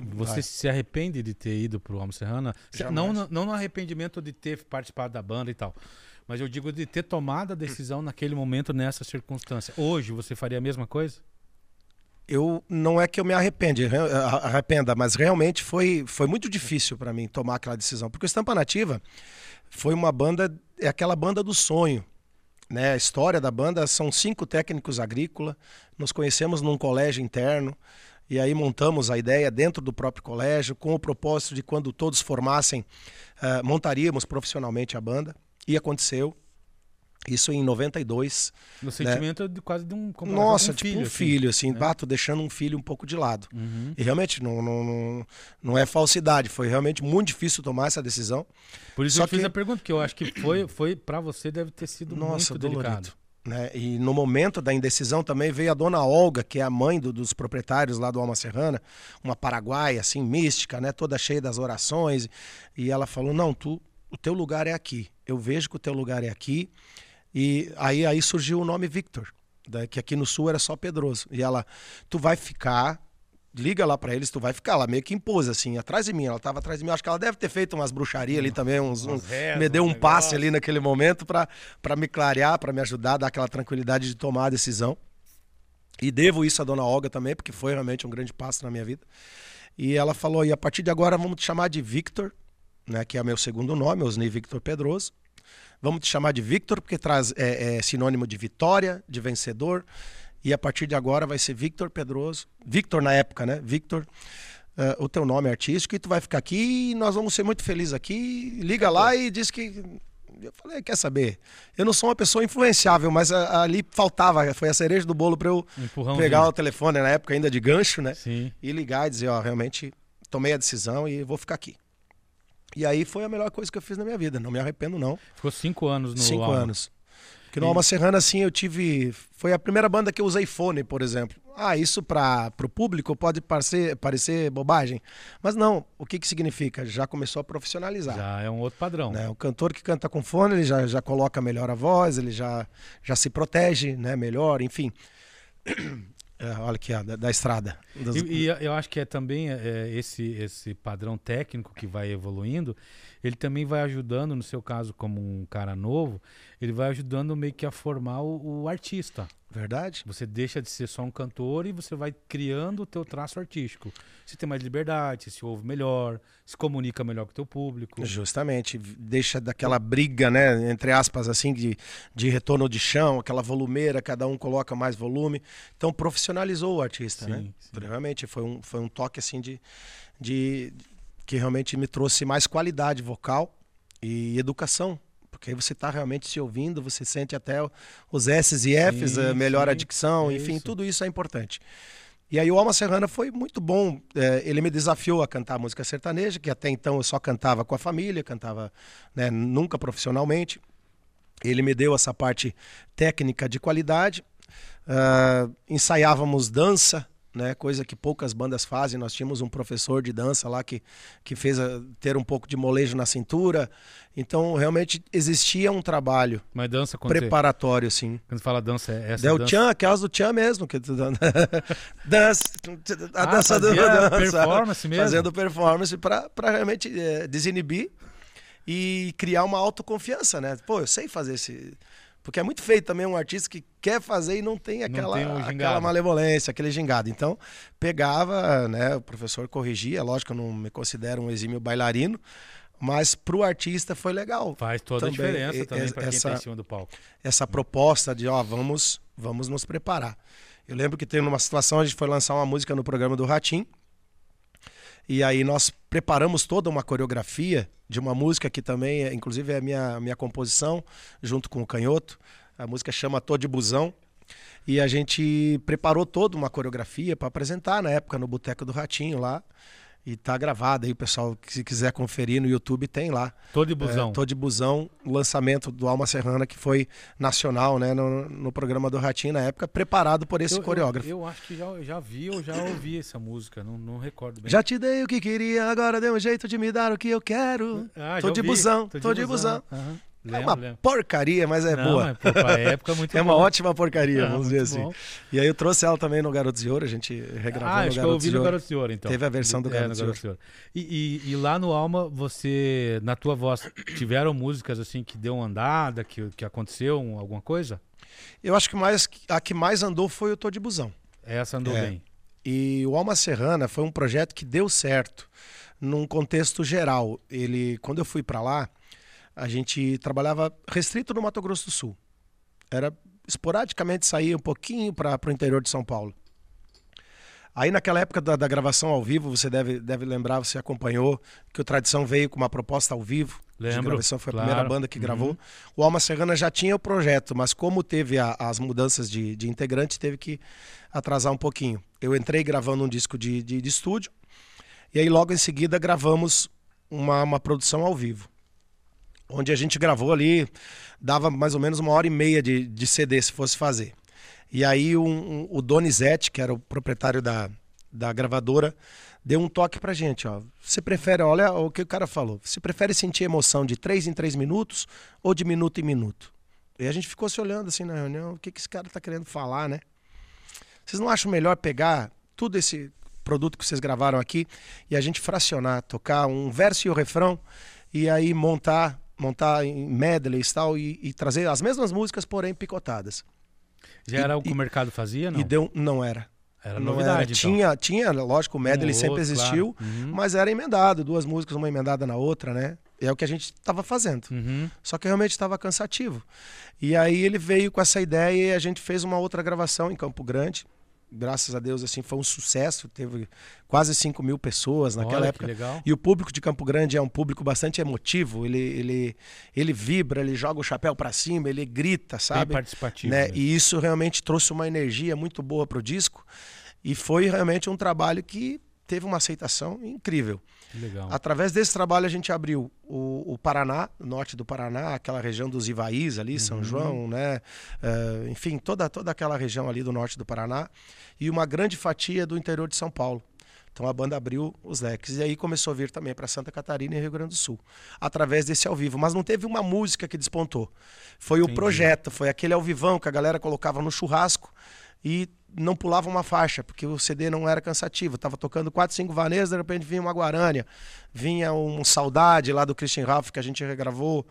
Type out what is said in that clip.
Você Vai. se arrepende de ter ido pro Alma Serrana? Não, não no arrependimento de ter participado da banda e tal. Mas eu digo de ter tomado a decisão naquele momento, nessa circunstância. Hoje, você faria a mesma coisa? Eu não é que eu me arrepende, arrependa, mas realmente foi, foi muito difícil para mim tomar aquela decisão, porque o Estampa Nativa foi uma banda, é aquela banda do sonho. Né? A história da banda são cinco técnicos agrícolas, nos conhecemos num colégio interno, e aí montamos a ideia dentro do próprio colégio, com o propósito de quando todos formassem, uh, montaríamos profissionalmente a banda. E aconteceu. Isso em 92. No né? sentimento de quase de um. Nossa, um tipo filho, um filho, assim, assim né? bato deixando um filho um pouco de lado. Uhum. E realmente não, não, não, é falsidade, foi realmente muito difícil tomar essa decisão. Por isso Só eu que... fiz a pergunta, que eu acho que foi, foi para você deve ter sido Nossa, muito dolorido. Né? E no momento da indecisão também veio a dona Olga, que é a mãe do, dos proprietários lá do Alma Serrana, uma paraguaia assim, mística, né? toda cheia das orações. E ela falou: Não, tu o teu lugar é aqui. Eu vejo que o teu lugar é aqui. E aí, aí surgiu o nome Victor, que aqui no sul era só Pedroso. E ela, tu vai ficar, liga lá para eles, tu vai ficar lá, meio que impôs assim, atrás de mim. Ela tava atrás de mim. Acho que ela deve ter feito umas bruxarias ali também, uns, uns me deu um passe ali naquele momento para me clarear, para me ajudar, dar aquela tranquilidade de tomar a decisão. E devo isso à dona Olga também, porque foi realmente um grande passo na minha vida. E ela falou: e a partir de agora vamos te chamar de Victor né, que é o meu segundo nome, Osni Victor Pedroso. Vamos te chamar de Victor, porque traz é, é, sinônimo de vitória, de vencedor. E a partir de agora vai ser Victor Pedroso. Victor na época, né? Victor, uh, o teu nome é artístico, e tu vai ficar aqui e nós vamos ser muito felizes aqui. Liga lá e diz que. Eu falei, quer saber? Eu não sou uma pessoa influenciável, mas a, ali faltava, foi a cereja do bolo para eu pegar o telefone na época ainda de gancho, né? Sim. E ligar e dizer, ó, realmente tomei a decisão e vou ficar aqui. E aí foi a melhor coisa que eu fiz na minha vida. Não me arrependo, não. Ficou cinco anos no Cinco anos. Porque no e... Alma Serrana, assim, eu tive. Foi a primeira banda que eu usei fone, por exemplo. Ah, isso para o público pode parecer, parecer bobagem. Mas não, o que, que significa? Já começou a profissionalizar. Já é um outro padrão. Né? O cantor que canta com fone, ele já, já coloca melhor a voz, ele já, já se protege né? melhor, enfim. É, olha aqui, ó, da, da estrada. E, e, eu acho que é também é, esse, esse padrão técnico que vai evoluindo, ele também vai ajudando, no seu caso, como um cara novo, ele vai ajudando meio que a formar o, o, artista. Verdade. Você deixa de ser só um cantor e você vai criando o teu traço artístico. Você tem mais liberdade, se ouve melhor, se comunica melhor com o teu público. Justamente. Deixa daquela briga, né, entre aspas, assim, de, de retorno de chão, aquela volumeira, cada um coloca mais volume. Então profissionalizou o artista, sim, né? Sim. Realmente foi um, foi um toque, assim, de, de que realmente me trouxe mais qualidade vocal e educação. Porque aí você está realmente se ouvindo, você sente até os S's e F's, sim, melhora a dicção, é enfim, isso. tudo isso é importante. E aí o Alma Serrana foi muito bom. É, ele me desafiou a cantar música sertaneja, que até então eu só cantava com a família, cantava né, nunca profissionalmente. Ele me deu essa parte técnica de qualidade. Uh, ensaiávamos dança, né? Coisa que poucas bandas fazem. Nós tínhamos um professor de dança lá que, que fez a, ter um pouco de molejo na cintura. Então, realmente existia um trabalho Mas dança preparatório, sim. Quando fala dança, é essa Del dança? Chan, aquelas do Chan mesmo. Que... dança, a ah, dança do dança, performance mesmo? Fazendo performance para realmente é, desinibir e criar uma autoconfiança, né? Pô, eu sei fazer esse porque é muito feio também um artista que quer fazer e não tem aquela, não tem aquela malevolência, aquele gingado. Então, pegava, né, o professor corrigia, lógico que eu não me considero um exímio bailarino, mas para o artista foi legal. Faz toda também, a diferença também para quem está em cima do palco. Essa proposta de, ó, vamos, vamos nos preparar. Eu lembro que teve uma situação, a gente foi lançar uma música no programa do Ratim, e aí nós preparamos toda uma coreografia de uma música que também, é, inclusive, é minha, minha composição, junto com o Canhoto. A música chama Tô de Busão. E a gente preparou toda uma coreografia para apresentar na época no Boteco do Ratinho lá. E tá gravado aí, pessoal, que se quiser conferir no YouTube, tem lá. Tô de busão. É, tô de busão, lançamento do Alma Serrana, que foi nacional, né, no, no programa do Ratinho na época, preparado por esse eu, coreógrafo. Eu, eu, acho que já, já vi ou já ouvi essa música, não, não recordo bem. Já te dei o que queria, agora deu um jeito de me dar o que eu quero. Ah, tô de busão, tô, tô de, busão. busão. Uhum. É uma lembro. porcaria, mas é Não, boa. Pra época, muito é uma ótima porcaria, Ah, vamos dizer assim. bom. E aí eu trouxe ela também no Garotos de Ouro, a gente regravou Ah, no acho que eu Garotos ouvi de no Ouro. Garoto Senhor, então. Teve a versão do É, Garoto no Senhor. Garoto Senhor. E, e, e lá no Alma, você, na tua voz, tiveram músicas assim que deu uma andada, que, que aconteceu um- alguma coisa? Eu acho que mais, a que mais andou foi o Tô de Busão. Essa andou É. bem. E o Alma Serrana foi um projeto que deu certo num contexto geral. Ele, quando eu fui para lá, a gente trabalhava restrito no Mato Grosso do Sul. Era esporadicamente saía um pouquinho para o interior de São Paulo. Aí naquela época da, da gravação ao vivo, você deve, deve lembrar, você acompanhou que o Tradição veio com uma proposta ao vivo. de Lembro, gravação, foi a claro. primeira banda que Uhum. gravou. O Alma Serrana já tinha o projeto, mas como teve a- as mudanças de, de integrante, teve que atrasar um pouquinho. Eu entrei gravando um disco de, de, de estúdio, e aí logo em seguida gravamos uma, uma produção ao vivo. Onde a gente gravou ali, dava mais ou menos uma hora e meia de, de CD se fosse fazer. E aí um- um- o Donizete, que era o proprietário da, da gravadora, deu um toque pra gente, ó. Você prefere, olha o que o cara falou. Você prefere sentir emoção de três em três minutos ou de minuto em minuto? E a gente ficou se olhando assim na reunião, o que, que esse cara tá querendo falar, né? Vocês não acham melhor pegar tudo esse produto que vocês gravaram aqui e a gente fracionar, tocar um verso e o refrão e aí montar, montar em medleys e tal e, trazer as mesmas músicas, porém picotadas. Já E- era o que o mercado fazia, não? E deu, não era. Era não novidade, era. então. Tinha, tinha, lógico, o medley Um sempre outro, existiu, claro. Uhum. mas era emendado, duas músicas, uma emendada na outra, né? É o que a gente estava fazendo. Uhum. Só que realmente estava cansativo. E aí ele veio com essa ideia e a gente fez uma outra gravação em Campo Grande. Graças a Deus, assim, foi um sucesso. Teve quase 5 mil pessoas naquela Olha, época. E o público de Campo Grande é um público bastante emotivo. Ele, ele, ele vibra, ele joga o chapéu para cima, ele grita, Bem sabe? participativo. né? mesmo. E isso realmente trouxe uma energia muito boa pro disco. E foi realmente um trabalho que teve uma aceitação incrível. Legal. Através desse trabalho a gente abriu o, o Paraná, o norte do Paraná, aquela região dos Ivaís ali, São Uhum. João, né? Eh, enfim, toda, toda aquela região ali do norte do Paraná e uma grande fatia do interior de São Paulo. Então a banda abriu os leques e aí começou a vir também para Santa Catarina e Rio Grande do Sul, através desse ao vivo. Mas não teve uma música que despontou. Foi o Entendi. projeto, foi aquele ao vivão que a galera colocava no churrasco e não pulava uma faixa, porque o CD não era cansativo. Tava tocando quatro, cinco vaneias, de repente vinha uma Guarânia, vinha um Saudade lá do Christian Ralph que a gente regravou,